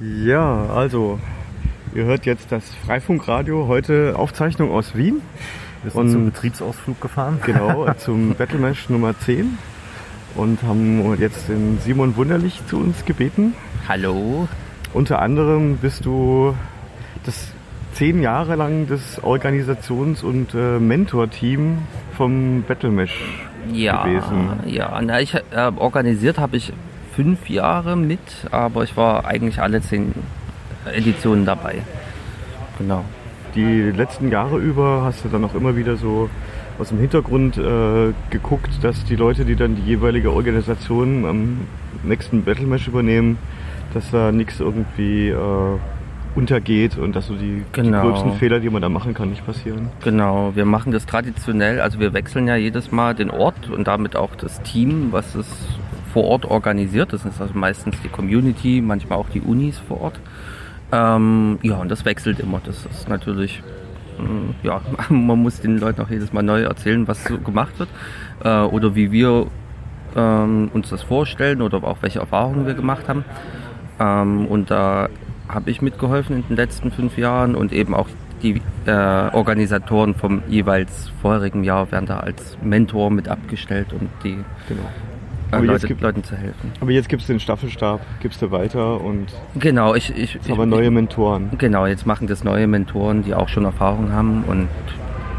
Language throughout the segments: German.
Ja, also, ihr hört jetzt das Freifunkradio, heute Aufzeichnung aus Wien. Wir sind zum Betriebsausflug gefahren. Genau, zum Battlemesh Nummer 10 und haben jetzt den Simon Wunderlich zu uns gebeten. Hallo. Unter anderem bist du das zehn Jahre lang das Organisations- und äh, Mentor-Team vom Battlemesh ja, gewesen. Ja, na, ich, äh, organisiert habe ich fünf Jahre mit, aber ich war eigentlich alle zehn Editionen dabei. Genau. Die letzten Jahre über hast du dann auch immer wieder so aus dem Hintergrund äh, geguckt, dass die Leute, die dann die jeweilige Organisation am nächsten Battlemesh übernehmen, dass da nichts irgendwie äh, untergeht und dass so die, Genau. die gröbsten Fehler, die man da machen kann, nicht passieren. Genau, wir machen das traditionell, also wir wechseln ja jedes Mal den Ort und damit auch das Team, was es vor Ort organisiert. Das ist also meistens die Community, manchmal auch die Unis vor Ort. Ähm, ja, und das wechselt immer. Das ist natürlich, ähm, ja, man muss den Leuten auch jedes Mal neu erzählen, was so gemacht wird äh, oder wie wir ähm, uns das vorstellen oder auch welche Erfahrungen wir gemacht haben. Ähm, und da habe ich mitgeholfen in den letzten fünf Jahren und eben auch die äh, Organisatoren vom jeweils vorherigen Jahr werden da als Mentor mit abgestellt, um die Genau. Äh, Aber jetzt Leute, gibt- Leuten zu helfen. Aber jetzt gibst du den Staffelstab, gibst du weiter und Genau, ich, ich, jetzt ich haben wir neue Mentoren. Genau, jetzt machen das neue Mentoren, die auch schon Erfahrung haben und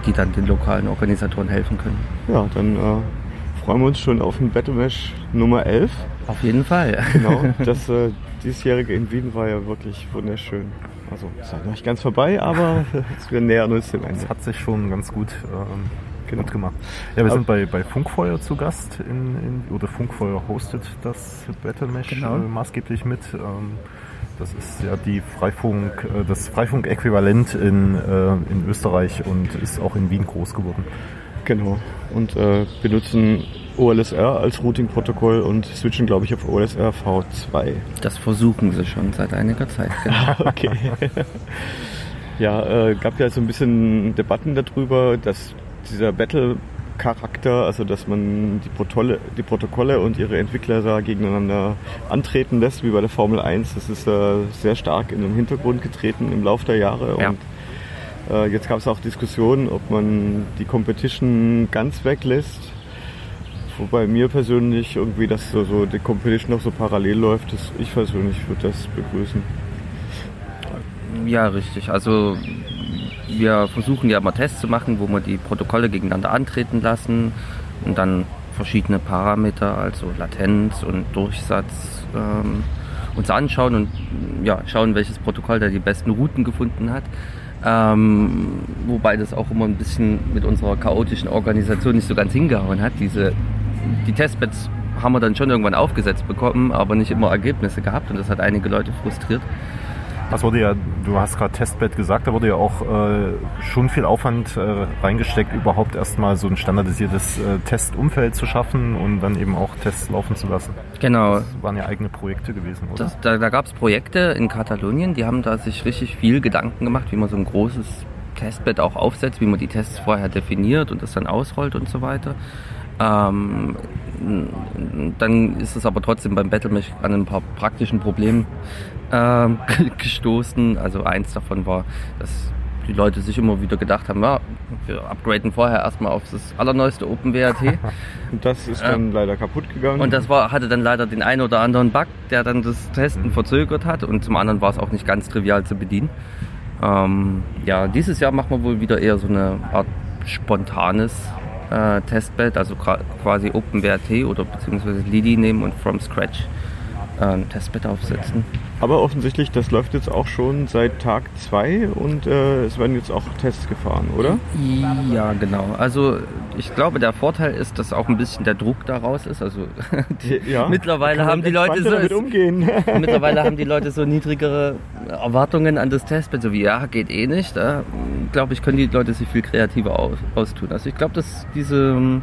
die dann den lokalen Organisatoren helfen können. Ja, dann äh, freuen wir uns schon auf den Battlemesh Nummer 11. Auf jeden Fall. Genau, das äh, diesjährige in Wien war ja wirklich wunderschön. Also, ist ja noch nicht ganz vorbei, aber wir nähern uns dem Ende. Das hat sich schon ganz gut, ähm, Genau. gut gemacht. Ja, wir Aber- sind bei, bei Funkfeuer zu Gast in, in, oder Funkfeuer hostet das Battlemesh Genau. äh, maßgeblich mit. Ähm, das ist ja die Freifunk, äh, das Freifunk-Äquivalent in, äh, in Österreich und ist auch in Wien groß geworden. Genau. Und äh, benutzen OLSR als Routing-Protokoll und switchen, glaube ich, auf OLSR V2. Das versuchen sie schon seit einiger Zeit. Genau. Okay. ja, äh, gab ja so ein bisschen Debatten darüber, dass dieser Battle-Charakter, also dass man die Protokolle, die Protokolle und ihre Entwickler da gegeneinander antreten lässt, wie bei der Formel 1, das ist äh, sehr stark in den Hintergrund getreten im Laufe der Jahre. Ja. Und äh, jetzt gab es auch Diskussionen, ob man die Competition ganz weglässt. Wobei mir persönlich irgendwie, dass so, so die Competition noch so parallel läuft, das, ich persönlich würde das begrüßen. Ja, richtig. Also wir versuchen ja immer Tests zu machen, wo wir die Protokolle gegeneinander antreten lassen und dann verschiedene Parameter, also Latenz und Durchsatz, ähm, uns anschauen und ja, schauen, welches Protokoll da die besten Routen gefunden hat. Ähm, wobei das auch immer ein bisschen mit unserer chaotischen Organisation nicht so ganz hingehauen hat. Diese, die Testbeds haben wir dann schon irgendwann aufgesetzt bekommen, aber nicht immer Ergebnisse gehabt und das hat einige Leute frustriert. Das wurde ja, du hast gerade Testbed gesagt, da wurde ja auch äh, schon viel Aufwand äh, reingesteckt, überhaupt erstmal so ein standardisiertes äh, Testumfeld zu schaffen und dann eben auch Tests laufen zu lassen. Genau, Das waren ja eigene Projekte gewesen, oder? Das, da da gab es Projekte in Katalonien, die haben da sich richtig viel Gedanken gemacht, wie man so ein großes Testbed auch aufsetzt, wie man die Tests vorher definiert und das dann ausrollt und so weiter. Ähm, dann ist es aber trotzdem beim Battlemesh an ein paar praktischen Problemen ähm, gestoßen. Also eins davon war, dass die Leute sich immer wieder gedacht haben, ja, wir upgraden vorher erstmal auf das allerneueste OpenWRT. Und das ist dann leider kaputt gegangen. Und das war, hatte dann leider den einen oder anderen Bug, der dann das Testen verzögert hat. Und zum anderen war es auch nicht ganz trivial zu bedienen. Ähm, ja, dieses Jahr machen wir wohl wieder eher so eine Art spontanes äh, Testbed, also quasi OpenWRT oder beziehungsweise Lidi nehmen und from scratch äh, ein Testbed aufsetzen. Aber offensichtlich, das läuft jetzt auch schon seit Tag 2 und äh, es werden jetzt auch Tests gefahren, oder? Ja, genau. Also ich glaube, der Vorteil ist, dass auch ein bisschen der Druck daraus ist. Also Ja. mittlerweile haben die Leute so umgehen. Mittlerweile haben die Leute so niedrigere Erwartungen an das Testbed, so wie ja, geht eh nicht. Da glaube ich, können die Leute sich viel kreativer aus, austun. Also ich glaube, dass diese,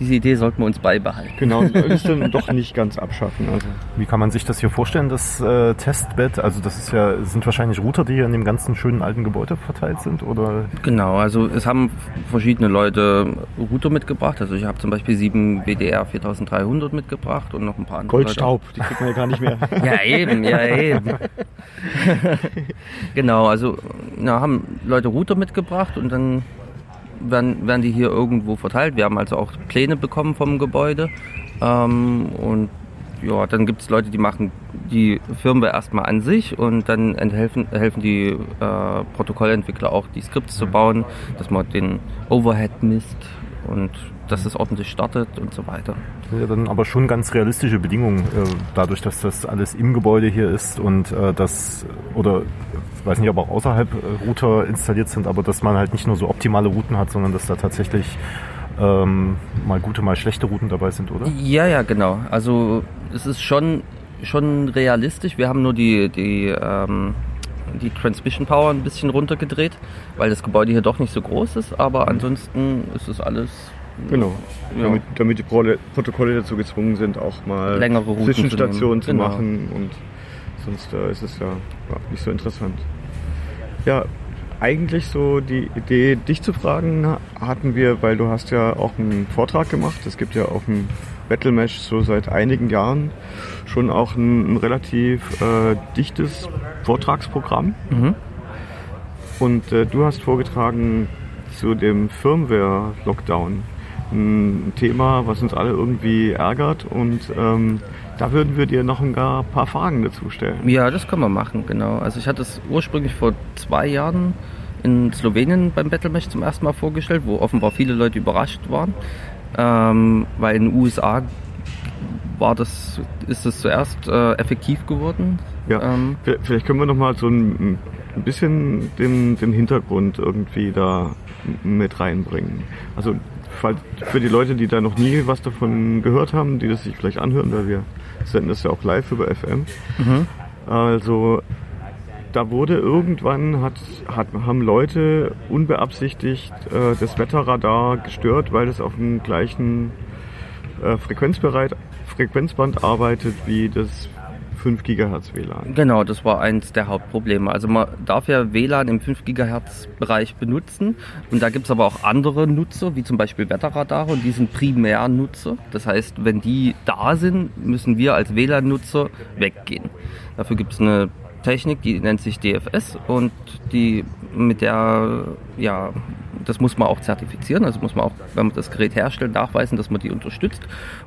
diese Idee sollten wir uns beibehalten. Genau, ist dann doch nicht ganz abschaffen. Also. Wie kann man sich das hier vorstellen, das äh, Testbett? Also das ist ja, sind wahrscheinlich Router, die hier in dem ganzen schönen alten Gebäude verteilt sind, oder? Genau, also es haben verschiedene Leute Router mitgebracht. Also ich habe zum Beispiel sieben WDR 4300 mitgebracht und noch ein paar andere. Goldstaub, Leute. die kriegt man ja gar nicht mehr. ja eben, ja eben. genau, also na, haben Leute Router mitgebracht und dann werden, werden die hier irgendwo verteilt. Wir haben also auch Pläne bekommen vom Gebäude. Ähm, und ja, dann gibt es Leute, die machen die Firmware erstmal an sich und dann helfen, helfen die äh, Protokollentwickler auch, die Skripts zu bauen, dass man den Overhead misst und dass es ordentlich startet und so weiter. Ja, dann aber schon ganz realistische Bedingungen, äh, dadurch, dass das alles im Gebäude hier ist und äh, das, oder weiß nicht, ob auch außerhalb äh, Router installiert sind, aber dass man halt nicht nur so optimale Routen hat, sondern dass da tatsächlich ähm, mal gute, mal schlechte Routen dabei sind, oder? Ja, ja, genau. Also es ist schon, schon realistisch. Wir haben nur die, die, ähm, die Transmission Power ein bisschen runtergedreht, weil das Gebäude hier doch nicht so groß ist, aber ansonsten ist es alles Genau. Ja. Damit, damit, die Protokolle dazu gezwungen sind, auch mal längere Routen Zwischenstationen zu, zu, genau. machen und sonst äh, ist es ja, ja nicht so interessant. Ja, eigentlich so die Idee, dich zu fragen, hatten wir, weil du hast ja auch einen Vortrag gemacht. Es gibt ja auf dem Battle Mesh so seit einigen Jahren schon auch ein, ein relativ äh, dichtes Vortragsprogramm. Mhm. Und äh, du hast vorgetragen zu dem Firmware-Lockdown. Ein Thema, was uns alle irgendwie ärgert und ähm, da würden wir dir noch ein paar Fragen dazu stellen. Ja, das können wir machen, genau. Also ich hatte es ursprünglich vor zwei Jahren in Slowenien beim Battlematch zum ersten Mal vorgestellt, wo offenbar viele Leute überrascht waren, ähm, weil in den USA war das, ist es zuerst äh, effektiv geworden. Ja, ähm, vielleicht können wir noch mal so ein, ein bisschen den, den Hintergrund irgendwie da mit reinbringen. Also für die Leute, die da noch nie was davon gehört haben, die das sich vielleicht anhören, weil wir senden das ja auch live über FM. Mhm. Also da wurde irgendwann, hat, hat, haben Leute unbeabsichtigt äh, das Wetterradar gestört, weil es auf dem gleichen äh, Frequenzbereich, Frequenzband arbeitet wie das 5 GHz WLAN. Genau, das war eins der Hauptprobleme. Also man darf ja WLAN im 5 GHz Bereich benutzen und da gibt es aber auch andere Nutzer, wie zum Beispiel Wetterradare und die sind primär Nutzer. Das heißt, wenn die da sind, müssen wir als WLAN-Nutzer weggehen. Dafür gibt es eine Technik, die nennt sich DFS und die mit der, ja, das muss man auch zertifizieren, also muss man auch, wenn man das Gerät herstellt, nachweisen, dass man die unterstützt.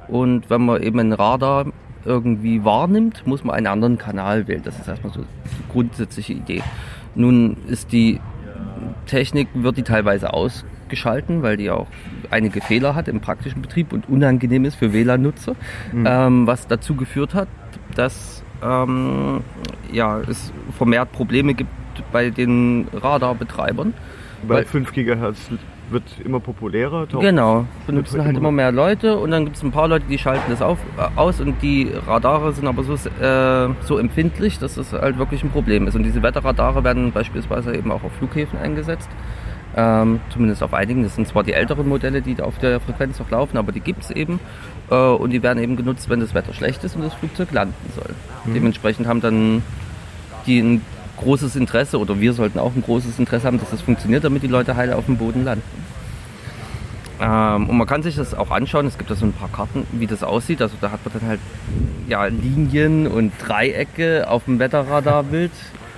Und wenn man eben ein Radar irgendwie wahrnimmt, muss man einen anderen Kanal wählen. Das ist erstmal so die grundsätzliche Idee. Nun ist die Technik, wird die teilweise ausgeschalten, weil die auch einige Fehler hat im praktischen Betrieb und unangenehm ist für WLAN-Nutzer, mhm. ähm, was dazu geführt hat, dass ähm, ja, es vermehrt Probleme gibt bei den Radarbetreibern. Bei 5 GHz wird immer populärer. Genau, benutzen halt immer, immer mehr Leute und dann gibt es ein paar Leute, die schalten das auf, äh, aus und die Radare sind aber so, äh, so empfindlich, dass das halt wirklich ein Problem ist. Und diese Wetterradare werden beispielsweise eben auch auf Flughäfen eingesetzt. Ähm, zumindest auf einigen. Das sind zwar die älteren Modelle, die auf der Frequenz noch laufen, aber die gibt es eben. Äh, und die werden eben genutzt, wenn das Wetter schlecht ist und das Flugzeug landen soll. Mhm. Dementsprechend haben dann die ein großes Interesse oder wir sollten auch ein großes Interesse haben, dass das funktioniert, damit die Leute heile auf dem Boden landen. Ähm, und man kann sich das auch anschauen, es gibt da so ein paar Karten, wie das aussieht. Also da hat man dann halt ja, Linien und Dreiecke auf dem Wetterradarbild.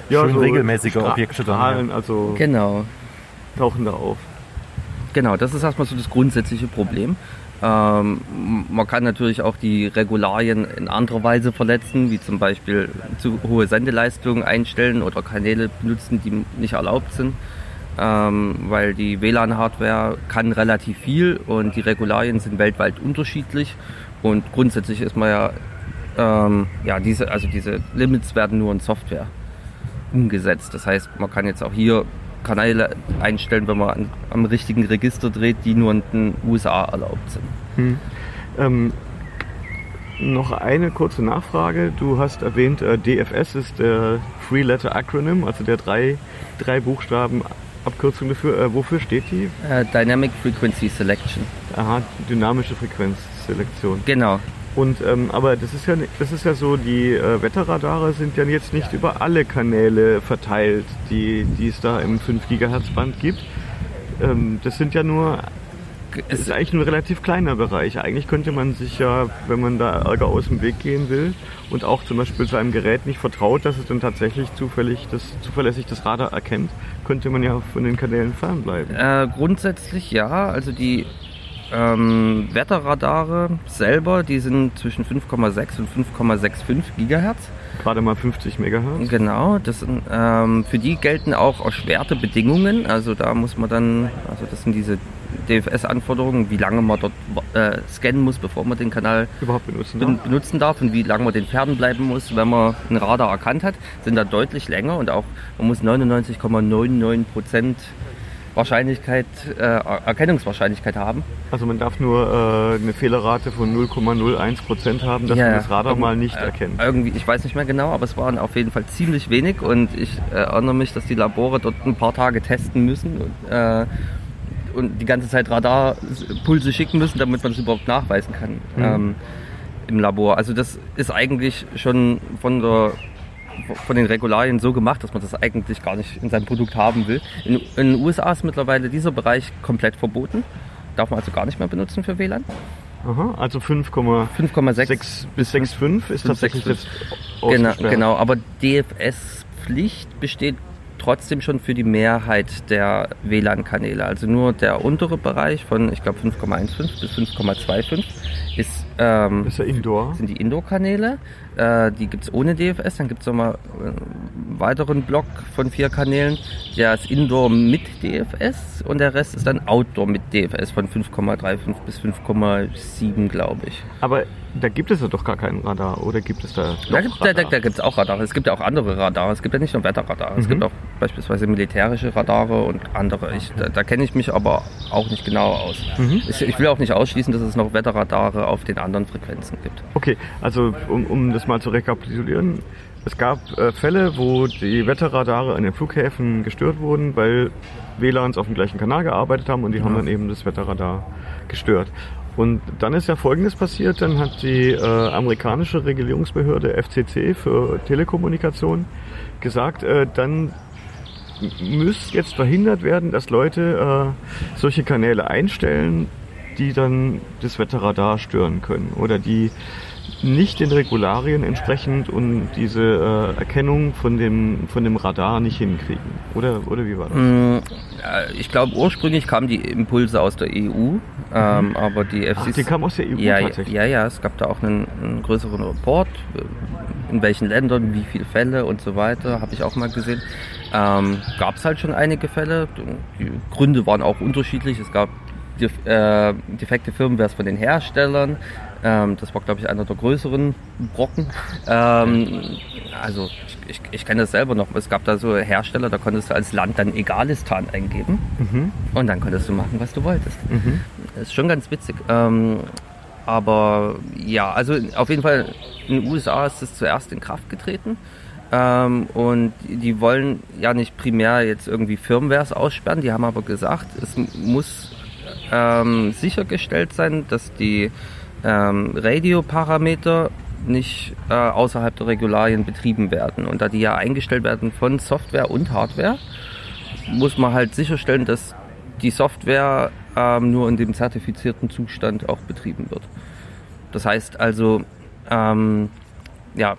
Ja, Schön so regelmäßige Objekte dann. Ja. Also genau. Tauchen da auf. Genau, das ist erstmal so das grundsätzliche Problem. Ähm, man kann natürlich auch die Regularien in anderer Weise verletzen, wie zum Beispiel zu hohe Sendeleistungen einstellen oder Kanäle benutzen, die nicht erlaubt sind, ähm, weil die WLAN-Hardware kann relativ viel und die Regularien sind weltweit unterschiedlich und grundsätzlich ist man ja, ähm, ja diese, also diese Limits werden nur in Software umgesetzt. Das heißt, man kann jetzt auch hier Kanäle einstellen, wenn man an, am richtigen Register dreht, die nur in den USA erlaubt sind. Hm. Ähm, noch eine kurze Nachfrage. Du hast erwähnt, äh, DFS ist der Three Letter Acronym, also der drei, drei Buchstaben Abkürzung dafür. Äh, wofür steht die? Äh, Dynamic Frequency Selection. Aha, dynamische Frequenzselektion. Genau. Und ähm, aber das ist ja das ist ja so, die äh, Wetterradare sind ja jetzt nicht über alle Kanäle verteilt, die, die es da im 5 GHz Band gibt. Ähm, das sind ja nur es ist eigentlich ein relativ kleiner Bereich. Eigentlich könnte man sich ja, wenn man da Ärger aus dem Weg gehen will und auch zum Beispiel seinem Gerät nicht vertraut, dass es dann tatsächlich zufällig das, zuverlässig das Radar erkennt, könnte man ja von den Kanälen fernbleiben. Äh, grundsätzlich ja. Also die ähm, Wetterradare selber, die sind zwischen 5,6 und 5,65 Gigahertz. Gerade mal 50 Megahertz. Genau, das sind, ähm, für die gelten auch erschwerte Bedingungen. Also da muss man dann, also das sind diese DFS-Anforderungen, wie lange man dort äh, scannen muss, bevor man den Kanal überhaupt benutzen darf. benutzen darf und wie lange man den fernbleiben muss, wenn man ein Radar erkannt hat, sind da deutlich länger und auch man muss 99,99 Prozent ,99 Wahrscheinlichkeit, äh, Erkennungswahrscheinlichkeit haben. Also man darf nur äh, eine Fehlerrate von 0,01% haben, dass ja, man das Radar Irgend, mal nicht äh, erkennt. Irgendwie, ich weiß nicht mehr genau, aber es waren auf jeden Fall ziemlich wenig und ich erinnere mich, dass die Labore dort ein paar Tage testen müssen und, äh, und die ganze Zeit Radarpulse schicken müssen, damit man es überhaupt nachweisen kann mhm. ähm, im Labor. Also das ist eigentlich schon von der von den Regularien so gemacht, dass man das eigentlich gar nicht in seinem Produkt haben will. In, in den USA ist mittlerweile dieser Bereich komplett verboten. Darf man also gar nicht mehr benutzen für WLAN. Aha, also 5,6 bis 6,5 ist tatsächlich jetzt genau, genau, aber DFS-Pflicht besteht trotzdem schon für die Mehrheit der WLAN-Kanäle. Also nur der untere Bereich von, ich glaube, 5,15 bis 5,25 ist, ähm, ist ja Indoor. sind die Indoor-Kanäle. Äh, die gibt es ohne DFS. Dann gibt es nochmal einen weiteren Block von vier Kanälen. Der ist Indoor mit DFS und der Rest ist dann Outdoor mit DFS von 5,35 bis 5,7, glaube ich. Aber da gibt es ja doch gar keinen Radar, oder gibt es da? Da gibt da, da, da es auch Radar. Es gibt ja auch andere Radare. Es gibt ja nicht nur Wetterradar. Mhm. Es gibt auch beispielsweise militärische Radare und andere. Ich, da, da kenne ich mich aber auch nicht genau aus. Mhm. Ich, ich, will auch nicht ausschließen, dass es noch Wetterradare auf den anderen Frequenzen gibt. Okay, also um, um das mal zu rekapitulieren. Es gab äh, Fälle, wo die Wetterradare an den Flughäfen gestört wurden, weil WLANs auf dem gleichen Kanal gearbeitet haben und die ja. haben dann eben das Wetterradar gestört. Und dann ist ja Folgendes passiert, dann hat die äh, amerikanische Regulierungsbehörde FCC für Telekommunikation gesagt, äh, dann muss jetzt verhindert werden, dass Leute äh, solche Kanäle einstellen, die dann das Wetterradar stören können oder die nicht den Regularien entsprechend und diese äh, Erkennung von dem, von dem Radar nicht hinkriegen. Oder, oder wie war das? Mm, ich glaube, ursprünglich kamen die Impulse aus der EU, mhm. ähm, aber die FCC... Ach, die kamen aus der EU ja, tatsächlich? Ja, ja, es gab da auch einen, einen größeren Report, in welchen Ländern, wie viele Fälle und so weiter, habe ich auch mal gesehen. Ähm, gab es halt schon einige Fälle. Die Gründe waren auch unterschiedlich. Es gab äh, defekte Firmware von den Herstellern. Ähm, das war, glaube ich, einer der größeren Brocken. Ähm, also ich, ich, ich kenne das selber noch. Es gab da so Hersteller, da konntest du als Land dann Egalistan eingeben mhm. und dann konntest du machen, was du wolltest. Mhm. Das ist schon ganz witzig. Ähm, aber ja, also auf jeden Fall in den USA ist es zuerst in Kraft getreten. Ähm, und die wollen ja nicht primär jetzt irgendwie Firmwares aussperren, die haben aber gesagt, es muss ähm, sichergestellt sein, dass die ähm, Radioparameter nicht äh, außerhalb der Regularien betrieben werden. Und da die ja eingestellt werden von Software und Hardware, muss man halt sicherstellen, dass die Software ähm, nur in dem zertifizierten Zustand auch betrieben wird. Das heißt also, ähm, ja,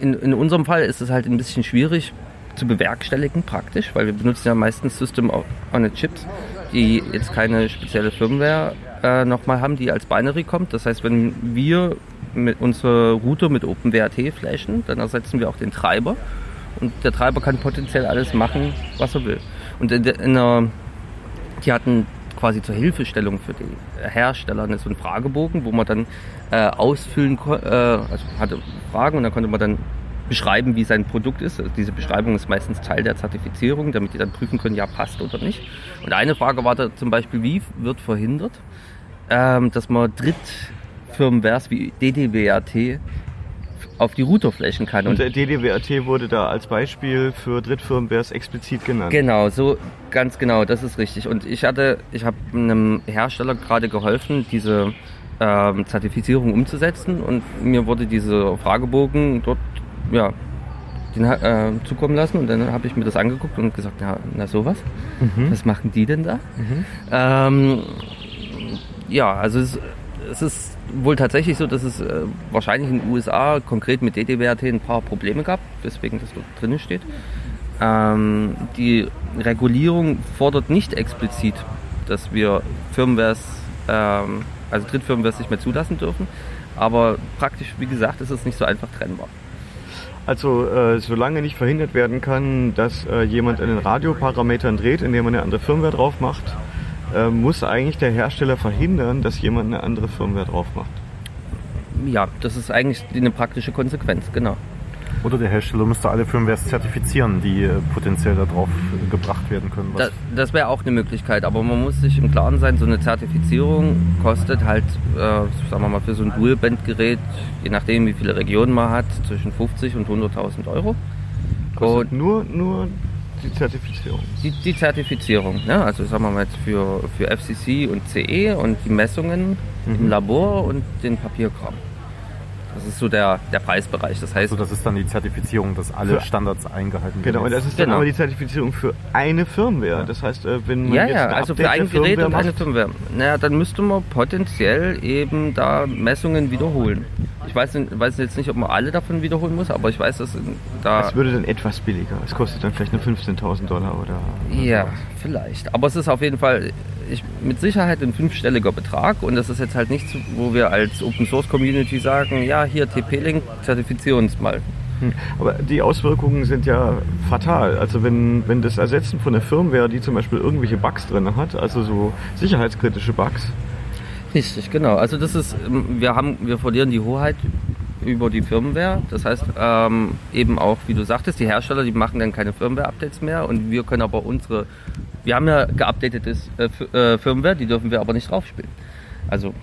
in, in unserem Fall ist es halt ein bisschen schwierig zu bewerkstelligen praktisch, weil wir benutzen ja meistens System on a Chips die jetzt keine spezielle Firmware äh, nochmal haben, die als Binary kommt. Das heißt, wenn wir mit unsere Router mit OpenWrt flashen, dann ersetzen wir auch den Treiber und der Treiber kann potenziell alles machen, was er will. Und in, der, in der, die hatten quasi zur Hilfestellung für die Hersteller so einen Fragebogen, wo man dann äh, ausfüllen konnte, äh, also hatte Fragen und dann konnte man dann beschreiben, wie sein Produkt ist. Also diese Beschreibung ist meistens Teil der Zertifizierung, damit die dann prüfen können, ja, passt oder nicht. Und eine Frage war da zum Beispiel, wie wird verhindert, ähm, dass man Drittfirmenwares wie DDWRT auf die Routerflächen kann. Und der DDWRT wurde da als Beispiel für Drittfirmwares explizit genannt. Genau, so ganz genau, das ist richtig. Und ich hatte, ich habe einem Hersteller gerade geholfen, diese ähm, Zertifizierung umzusetzen und mir wurde dieser Fragebogen dort ja, den, äh, zukommen lassen und dann habe ich mir das angeguckt und gesagt, ja, na sowas, Mhm. was machen die denn da? Ähm, ja, also es, es ist wohl tatsächlich so, dass es äh, wahrscheinlich in den USA konkret mit DDWRT ein paar Probleme gab, weswegen das dort drinnen steht. Ähm, die Regulierung fordert nicht explizit, dass wir Firmwares, ähm, also Drittfirmwares nicht mehr zulassen dürfen. Aber praktisch, wie gesagt, ist es nicht so einfach trennbar. Also äh, solange nicht verhindert werden kann, dass äh, jemand an den Radioparametern dreht, indem man eine andere Firmware drauf macht, äh, muss eigentlich der Hersteller verhindern, dass jemand eine andere Firmware drauf macht. Ja, das ist eigentlich eine praktische Konsequenz, genau. Oder der Hersteller müsste alle Firmwares zertifizieren, die äh, potenziell da drauf äh, gebracht werden können. Da, das wäre auch eine Möglichkeit, aber man muss sich im Klaren sein, so eine Zertifizierung kostet halt, äh, sagen wir mal, für so ein Dual-Band-Gerät, je nachdem wie viele Regionen man hat, zwischen 50 und 100.000 Euro. Kostet Und nur, nur die Zertifizierung. die, die Zertifizierung, ne? also sagen wir mal jetzt für, für FCC und CE und die Messungen im Labor und den Papierkram. Das ist so der, der Preisbereich. Das heißt, Also das ist dann die Zertifizierung, dass alle Für- Standards eingehalten Genau, und werden. das ist dann Genau. aber die Zertifizierung für eine Firmware. Das heißt, äh, wenn man Ja, jetzt ja, ein also Update für ein Gerät Firmware und eine Firmware. Naja, dann müsste man potenziell eben da Messungen wiederholen. Ich weiß, weiß jetzt nicht, ob man alle davon wiederholen muss, aber ich weiß, dass da. Das würde dann etwas billiger. Es kostet dann vielleicht nur 15.000 Dollar oder. Ja, vielleicht. Aber es ist auf jeden Fall ich, mit Sicherheit ein fünfstelliger Betrag und das ist jetzt halt nichts, wo wir als Open Source Community sagen, ja, hier TP-Link, zertifizier uns mal. Hm. Aber die Auswirkungen sind ja fatal. Also wenn, wenn das Ersetzen von der Firmware, die zum Beispiel irgendwelche Bugs drin hat, also so sicherheitskritische Bugs, Richtig, genau. Also das ist, ähm, wir haben, wir verlieren die Hoheit über die Firmware. Das heißt, ähm, eben auch, wie du sagtest, die Hersteller, die machen dann keine Firmware-Updates mehr und wir können aber unsere, wir haben ja geupdatetes äh, äh, Firmware, die dürfen wir aber nicht draufspielen. Also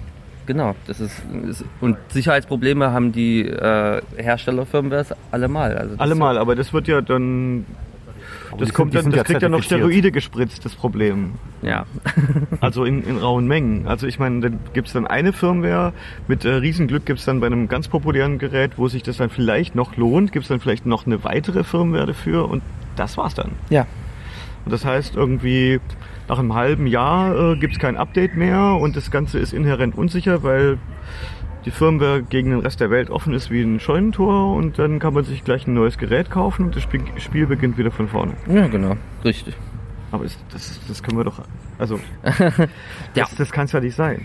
genau, das ist, ist und Sicherheitsprobleme haben die äh, Hersteller-Firmwares allemal. Also das- allemal, aber das wird ja dann. Das die kommt sind- dann, das ja kriegt ja noch. Steroide gespritzt, das Problem. Ja. Also in, in rauen Mengen. Also ich meine, dann gibt's dann eine Firmware, mit äh, Riesenglück gibt's dann bei einem ganz populären Gerät, wo sich das dann vielleicht noch lohnt, gibt's dann vielleicht noch eine weitere Firmware dafür und das war's dann. Ja. Und das heißt irgendwie nach einem halben Jahr äh, gibt's kein Update mehr und das Ganze ist inhärent unsicher, weil die Firmware gegen den Rest der Welt offen ist wie ein Scheunentor und dann kann man sich gleich ein neues Gerät kaufen und das Spiel, Spiel beginnt wieder von vorne. Ja, genau. Richtig. Aber ist, das, das können wir doch, also Ja. das, das kann es ja nicht sein.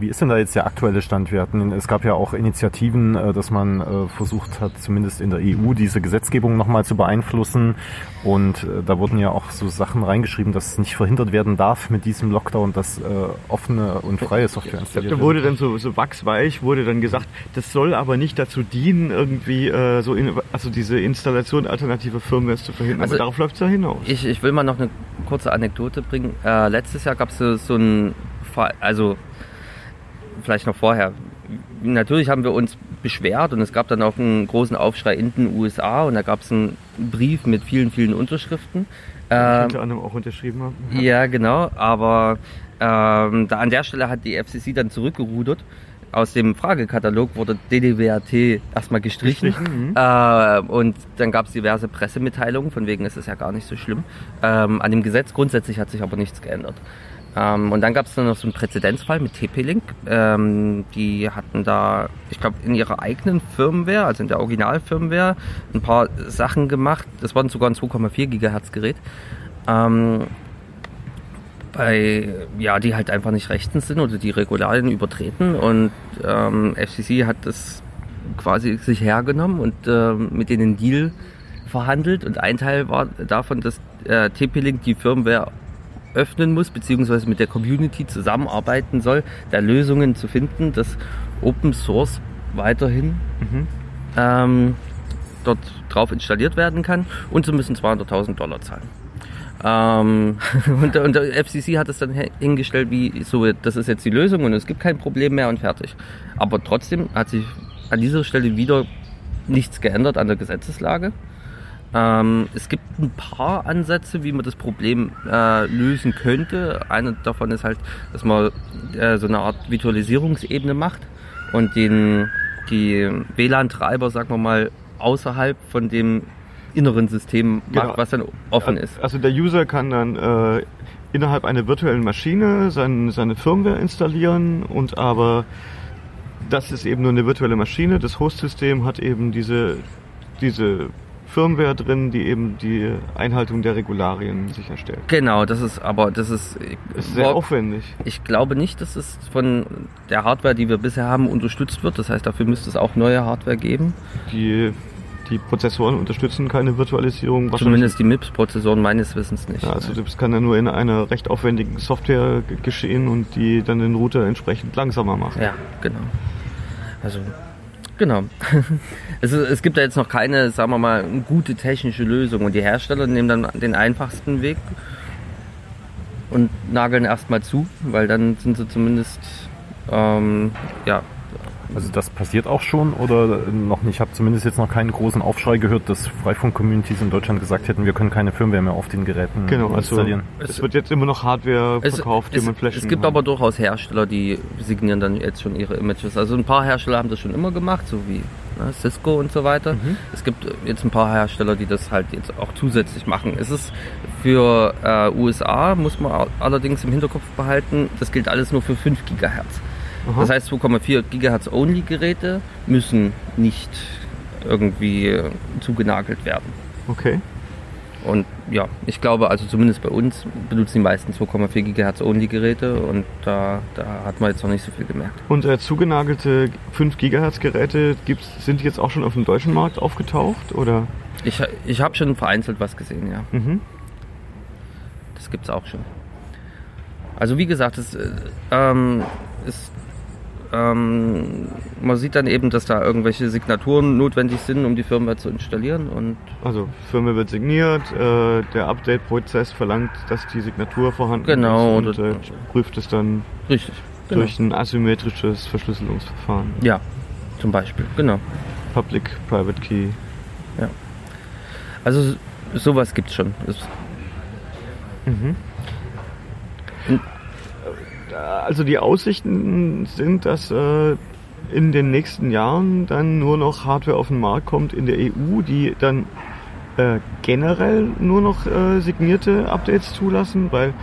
Wie ist denn da jetzt der aktuelle Stand? Wir hatten, es gab ja auch Initiativen, äh, dass man äh, versucht hat, zumindest in der EU diese Gesetzgebung nochmal zu beeinflussen. Und äh, da wurden ja auch so Sachen reingeschrieben, dass es nicht verhindert werden darf mit diesem Lockdown, dass offene und freie Software installiert Da wurde dann so, so wachsweich, wurde dann gesagt, das soll aber nicht dazu dienen, irgendwie äh, so in, also diese Installation alternativer Firmware zu verhindern. Also- aber darauf läuft es ja hinaus. Ich, ich will mal noch eine kurze Anekdote bringen. Äh, letztes Jahr gab es so, so ein Fall, also vielleicht noch vorher. Natürlich haben wir uns beschwert und es gab dann auch einen großen Aufschrei in den USA und da gab es einen Brief mit vielen, vielen Unterschriften. Ich Ähm, unter anderem auch unterschrieben haben. ja, genau, aber ähm, da an der Stelle hat die FCC dann zurückgerudert. Aus dem Fragekatalog wurde DDWRT erstmal gestrichen. Gestrichen, mhm. Äh, und dann gab es diverse Pressemitteilungen, von wegen ist es ja gar nicht so schlimm. Ähm, an dem Gesetz grundsätzlich hat sich aber nichts geändert. Ähm, und dann gab es noch so einen Präzedenzfall mit TP-Link. Ähm, die hatten da, ich glaube, in ihrer eigenen Firmware, also in der Originalfirmware, ein paar Sachen gemacht. Das war sogar ein 2,4 Gigahertz Gerät. Ähm, bei, ja, die halt einfach nicht rechtens sind oder die Regularien übertreten und ähm, FCC hat das quasi sich hergenommen und ähm, mit denen einen Deal verhandelt und ein Teil war davon, dass äh, TP-Link die Firmware öffnen muss, beziehungsweise mit der Community zusammenarbeiten soll, da Lösungen zu finden, dass Open Source weiterhin Mhm. ähm, dort drauf installiert werden kann und sie müssen 200.000 Dollar zahlen. Ähm, und, und der FCC hat es dann hingestellt wie so, das ist jetzt die Lösung und es gibt kein Problem mehr und fertig. Aber trotzdem hat sich an dieser Stelle wieder nichts geändert an der Gesetzeslage. Ähm, es gibt ein paar Ansätze, wie man das Problem äh, lösen könnte. Einer davon ist halt, dass man äh, so eine Art Virtualisierungsebene macht und den, die WLAN-Treiber, sagen wir mal, außerhalb von dem inneren System macht, Genau. was dann offen ist. Also der User kann dann äh, innerhalb einer virtuellen Maschine sein, seine Firmware installieren und aber das ist eben nur eine virtuelle Maschine. Das Host-System hat eben diese, diese Firmware drin, die eben die Einhaltung der Regularien sicherstellt. Genau, das ist aber, das ist, Ist sehr aufwendig. Ich glaube nicht, dass es von der Hardware, die wir bisher haben, unterstützt wird. Das heißt, dafür müsste es auch neue Hardware geben. Die, die Prozessoren unterstützen keine Virtualisierung. Zumindest die MIPS-Prozessoren meines Wissens nicht. Ja, also das kann ja nur in einer recht aufwendigen Software geschehen und die dann den Router entsprechend langsamer macht. Ja, genau. Also, genau. Es, ist, es gibt da jetzt noch keine, sagen wir mal, gute technische Lösung. Und die Hersteller nehmen dann den einfachsten Weg und nageln erstmal zu, weil dann sind sie zumindest, ähm, ja, Also das passiert auch schon oder noch nicht? Ich habe zumindest jetzt noch keinen großen Aufschrei gehört, dass Freifunk-Communities in Deutschland gesagt hätten, wir können keine Firmware mehr auf den Geräten Genau, also installieren. es wird jetzt immer noch Hardware Es, verkauft, die es, man flashen es gibt kann. aber durchaus Hersteller, die signieren dann jetzt schon ihre Images. Also ein paar Hersteller haben das schon immer gemacht, so wie ne, Cisco und so weiter. Mhm. Es gibt jetzt ein paar Hersteller, die das halt jetzt auch zusätzlich machen. Es ist für äh, USA, muss man allerdings im Hinterkopf behalten, das gilt alles nur für 5 Gigahertz. Aha. Das heißt, 2,4 Gigahertz Only Geräte müssen nicht irgendwie äh, zugenagelt werden. Okay. Und ja, ich glaube, also zumindest bei uns benutzen die meisten 2,4 GHz Only Geräte und da, da hat man jetzt noch nicht so viel gemerkt. Und äh, zugenagelte 5 Gigahertz Geräte gibt's, sind die jetzt auch schon auf dem deutschen Markt aufgetaucht oder? Ich, ich habe schon vereinzelt was gesehen, ja. Mhm. Das gibt's auch schon. Also wie gesagt, es äh, ähm, ist, ähm, man sieht dann eben, dass da irgendwelche Signaturen notwendig sind, um die Firmware zu installieren und Also Firma wird signiert, äh, der Update-Prozess verlangt, dass die Signatur vorhanden Genau, ist und äh, prüft es dann richtig. Genau. durch ein asymmetrisches Verschlüsselungsverfahren. Ja, zum Beispiel, genau. Public-Private Key. Also sowas gibt's schon. Es, Also die Aussichten sind, dass äh, in den nächsten Jahren dann nur noch Hardware auf den Markt kommt in der EU, die dann äh, generell nur noch äh, signierte Updates zulassen, weil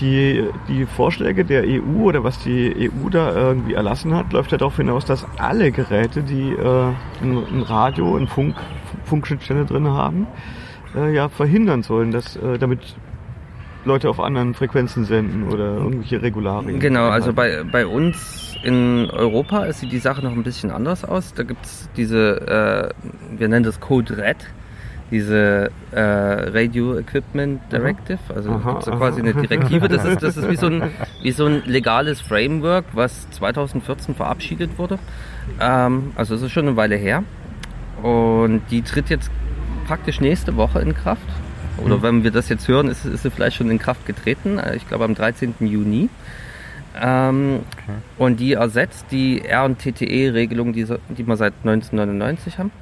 die, die Vorschläge der EU oder was die EU da irgendwie erlassen hat, läuft ja darauf hinaus, dass alle Geräte, die äh, ein, Radio, ein Funk, Funkschnittstelle drin haben, äh, ja verhindern sollen, dass äh, damit Leute auf anderen Frequenzen senden oder irgendwelche Regularien. Genau, also bei, bei uns in Europa sieht die Sache noch ein bisschen anders aus. Da gibt's diese, äh, wir nennen das Code Red, diese äh, Radio Equipment Directive. Also Aha, gibt's da aha. quasi eine Direktive. Das ist, das ist wie, so ein, wie so ein legales Framework, was 2014 verabschiedet wurde. Ähm, also es ist schon eine Weile her. Und die tritt jetzt praktisch nächste Woche in Kraft. Oder Mhm. wenn wir das jetzt hören, ist, ist sie vielleicht schon in Kraft getreten. Äh, Ich glaube am 13. Juni. Ähm, Und die ersetzt die RTTE-Regelung, die, die wir seit 1999 haben.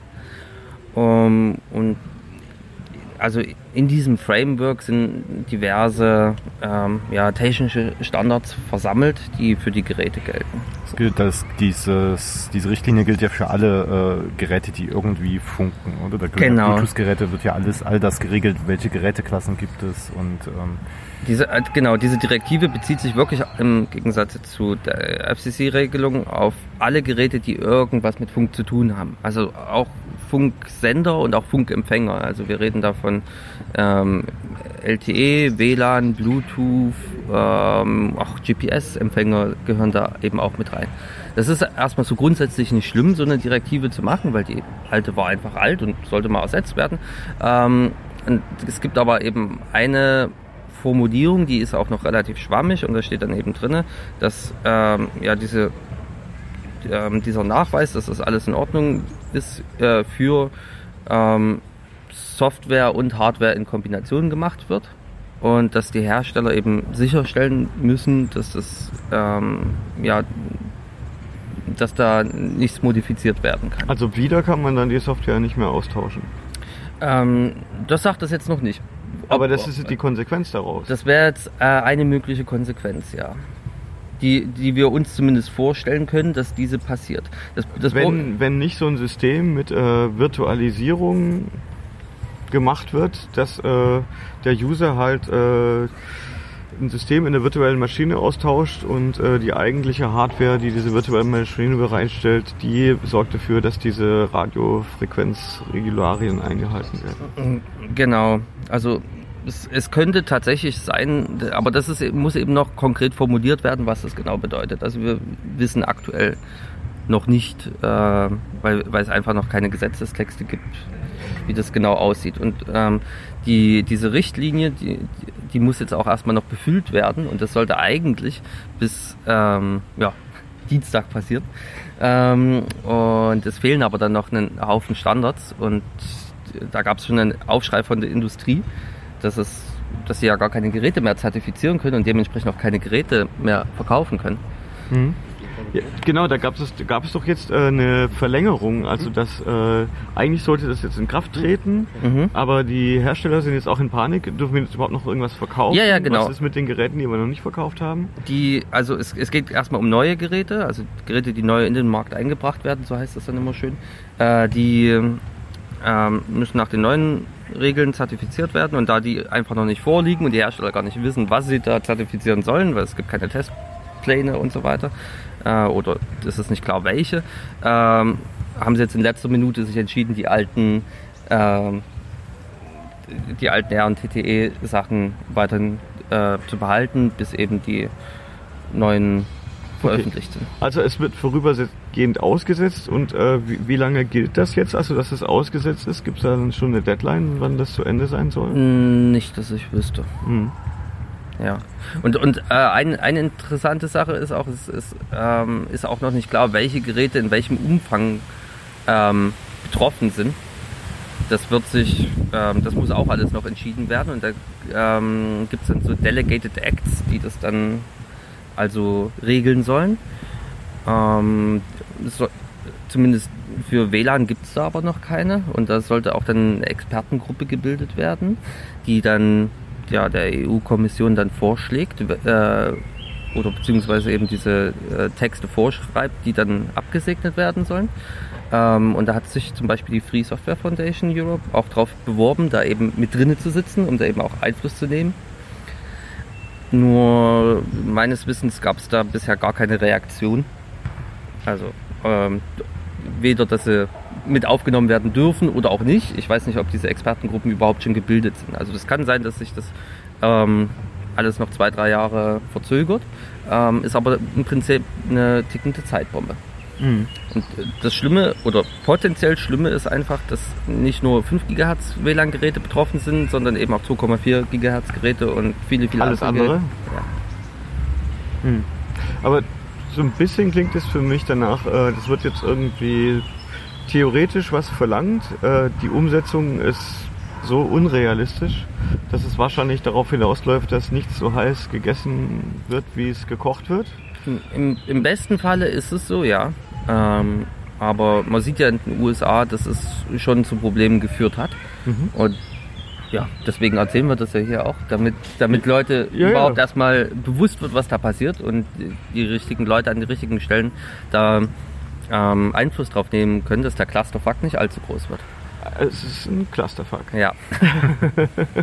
Um, und also in diesem Framework sind diverse ähm, ja, technische Standards versammelt, die für die Geräte gelten. Es gilt, dass dieses, diese Richtlinie gilt ja für alle äh, Geräte, die irgendwie funken, oder? Da Genau. Bluetooth-Geräte wird ja alles, all das geregelt, welche Geräteklassen gibt es und ähm, Diese, äh, genau, diese Direktive bezieht sich wirklich im Gegensatz zu der FCC-Regelung auf alle Geräte, die irgendwas mit Funk zu tun haben. Also auch Funksender und auch Funkempfänger. Also wir reden davon ähm, LTE, WLAN, Bluetooth, ähm, auch GPS-Empfänger gehören da eben auch mit rein. Das ist erstmal so grundsätzlich nicht schlimm, so eine Direktive zu machen, weil die alte war einfach alt und sollte mal ersetzt werden. Ähm, es gibt aber eben eine Formulierung, die ist auch noch relativ schwammig und da steht dann eben drinne, dass ähm, ja diese ähm, dieser Nachweis, dass das alles in Ordnung ist, äh, für ähm, Software und Hardware in Kombination gemacht wird und dass die Hersteller eben sicherstellen müssen, dass das ähm, ja dass da nichts modifiziert werden kann. Also wieder kann man dann die Software nicht mehr austauschen. Ähm, das sagt das jetzt noch nicht. Aber das ist die Konsequenz daraus. Das wäre jetzt äh, eine mögliche Konsequenz, ja. Die, die wir uns zumindest vorstellen können, dass diese passiert. Das, das wenn, wenn nicht so ein System mit äh, Virtualisierung gemacht wird, dass äh, der User halt äh, ein System in der virtuellen Maschine austauscht und äh, die eigentliche Hardware, die diese virtuelle Maschine bereitstellt, die sorgt dafür, dass diese Radiofrequenzregularien eingehalten werden. Genau, also es, es könnte tatsächlich sein, aber das ist, muss eben noch konkret formuliert werden, was das genau bedeutet. Also wir wissen aktuell noch nicht, äh, weil, weil es einfach noch keine Gesetzestexte gibt, wie das genau aussieht. Und ähm, die, diese Richtlinie, die, die muss jetzt auch erstmal noch befüllt werden und das sollte eigentlich bis ähm, ja, Dienstag passieren. Ähm, und es fehlen aber dann noch einen Haufen Standards und da gab es schon einen Aufschrei von der Industrie, dass, es, dass sie ja gar keine Geräte mehr zertifizieren können und dementsprechend auch keine Geräte mehr verkaufen können. Ja, genau, da gab es, gab es doch jetzt äh, eine Verlängerung. Also das äh, eigentlich sollte das jetzt in Kraft treten, Mhm. aber die Hersteller sind jetzt auch in Panik. Dürfen wir jetzt überhaupt noch irgendwas verkaufen? Ja, ja, genau. Was ist mit den Geräten, die wir noch nicht verkauft haben? Die, also es, es geht erstmal um neue Geräte, also Geräte, die neu in den Markt eingebracht werden, so heißt das dann immer schön. Äh, die ähm, müssen nach den neuen Regeln zertifiziert werden. Und da die einfach noch nicht vorliegen und die Hersteller gar nicht wissen, was sie da zertifizieren sollen, weil es gibt keine Testpläne und so weiter, äh, oder es ist nicht klar welche, ähm, haben sie jetzt in letzter Minute sich entschieden, die alten ähm, die alten RNTTE-Sachen weiterhin äh, zu behalten, bis eben die neuen veröffentlicht sind. Also es wird vorübergehend ausgesetzt und äh, wie, wie lange gilt das jetzt? Also dass es ausgesetzt ist, gibt es da dann schon eine Deadline, wann das zu Ende sein soll? Mm, Nicht, dass ich wüsste. Hm. Ja. Und, und äh, ein, eine interessante Sache ist auch, es ist, ähm, ist auch noch nicht klar, welche Geräte in welchem Umfang ähm, betroffen sind. Das wird sich, ähm, das muss auch alles noch entschieden werden und da ähm, gibt es dann so Delegated Acts, die das dann also regeln sollen. Ähm, soll, zumindest für WLAN gibt es da aber noch keine und da sollte auch dann eine Expertengruppe gebildet werden, die dann ja, der EU-Kommission dann vorschlägt äh, oder beziehungsweise eben diese äh, Texte vorschreibt, die dann abgesegnet werden sollen. Ähm, und da hat sich zum Beispiel die Free Software Foundation Europe auch darauf beworben, da eben mit drinnen zu sitzen, um da eben auch Einfluss zu nehmen. Nur meines Wissens gab es da bisher gar keine Reaktion. Also ähm, weder, dass sie mit aufgenommen werden dürfen oder auch nicht. Ich weiß nicht, ob diese Expertengruppen überhaupt schon gebildet sind. Also das kann sein, dass sich das ähm, alles noch zwei, drei Jahre verzögert. Ähm, ist aber im Prinzip eine tickende Zeitbombe. Mhm. Und äh, das Schlimme oder potenziell Schlimme ist einfach, dass nicht nur 5 GHz WLAN-Geräte betroffen sind, sondern eben auch 2,4 GHz Geräte und viele, viele Alles andere. andere? Hm. Aber so ein bisschen klingt es für mich danach, äh, das wird jetzt irgendwie theoretisch was verlangt. Äh, die Umsetzung ist so unrealistisch, dass es wahrscheinlich darauf hinausläuft, dass nichts so heiß gegessen wird, wie es gekocht wird. Im, Im besten Falle ist es so, ja. Ähm, aber man sieht ja in den USA, dass es schon zu Problemen geführt hat. Mhm. Und ja, deswegen erzählen wir das ja hier auch, damit, damit Leute Ja, ja. überhaupt erstmal bewusst wird, was da passiert und die richtigen Leute an die richtigen Stellen da ähm, Einfluss drauf nehmen können, dass der Clusterfuck nicht allzu groß wird. Es ist ein Clusterfuck. Ja,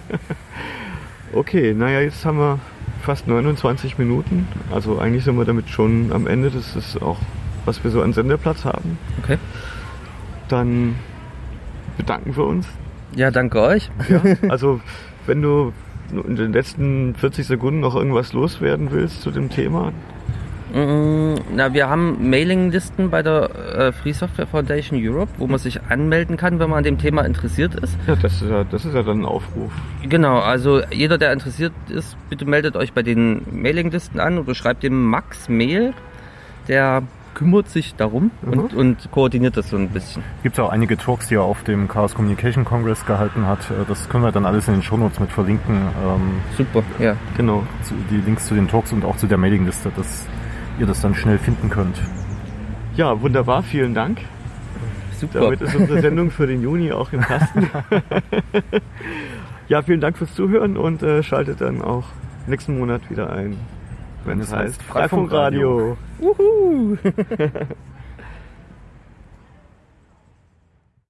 Okay, naja, jetzt haben wir fast 29 Minuten. Also eigentlich sind wir damit schon am Ende. Das ist auch, was wir so an Sendeplatz haben. okay. Dann bedanken wir uns. Ja, danke euch. Ja, also wenn du in den letzten 40 Sekunden noch irgendwas loswerden willst zu dem Thema, Mm, Na, wir haben Mailinglisten bei der äh, Free Software Foundation Europe, wo man sich anmelden kann, wenn man an dem Thema interessiert ist. ja, das ist ja, das ist ja dann ein Aufruf. Genau, also jeder, der interessiert ist, bitte meldet euch bei den Mailinglisten an oder schreibt dem Max Mail. Der kümmert sich darum und, und koordiniert das so ein bisschen. Gibt es auch einige Talks, die er auf dem Chaos Communication Congress gehalten hat. Äh, Das können wir dann alles in den Shownotes mit verlinken. Ähm, Super, ja. Genau. die Links zu den Talks und auch zu der Mailingliste, dass ihr das dann schnell finden könnt. Ja, wunderbar, vielen Dank. Super. Damit ist unsere Sendung für den Juni auch im Kasten. ja, vielen Dank fürs Zuhören und äh, schaltet dann auch nächsten Monat wieder ein, wenn es heißt Freifunkradio. Wuhu.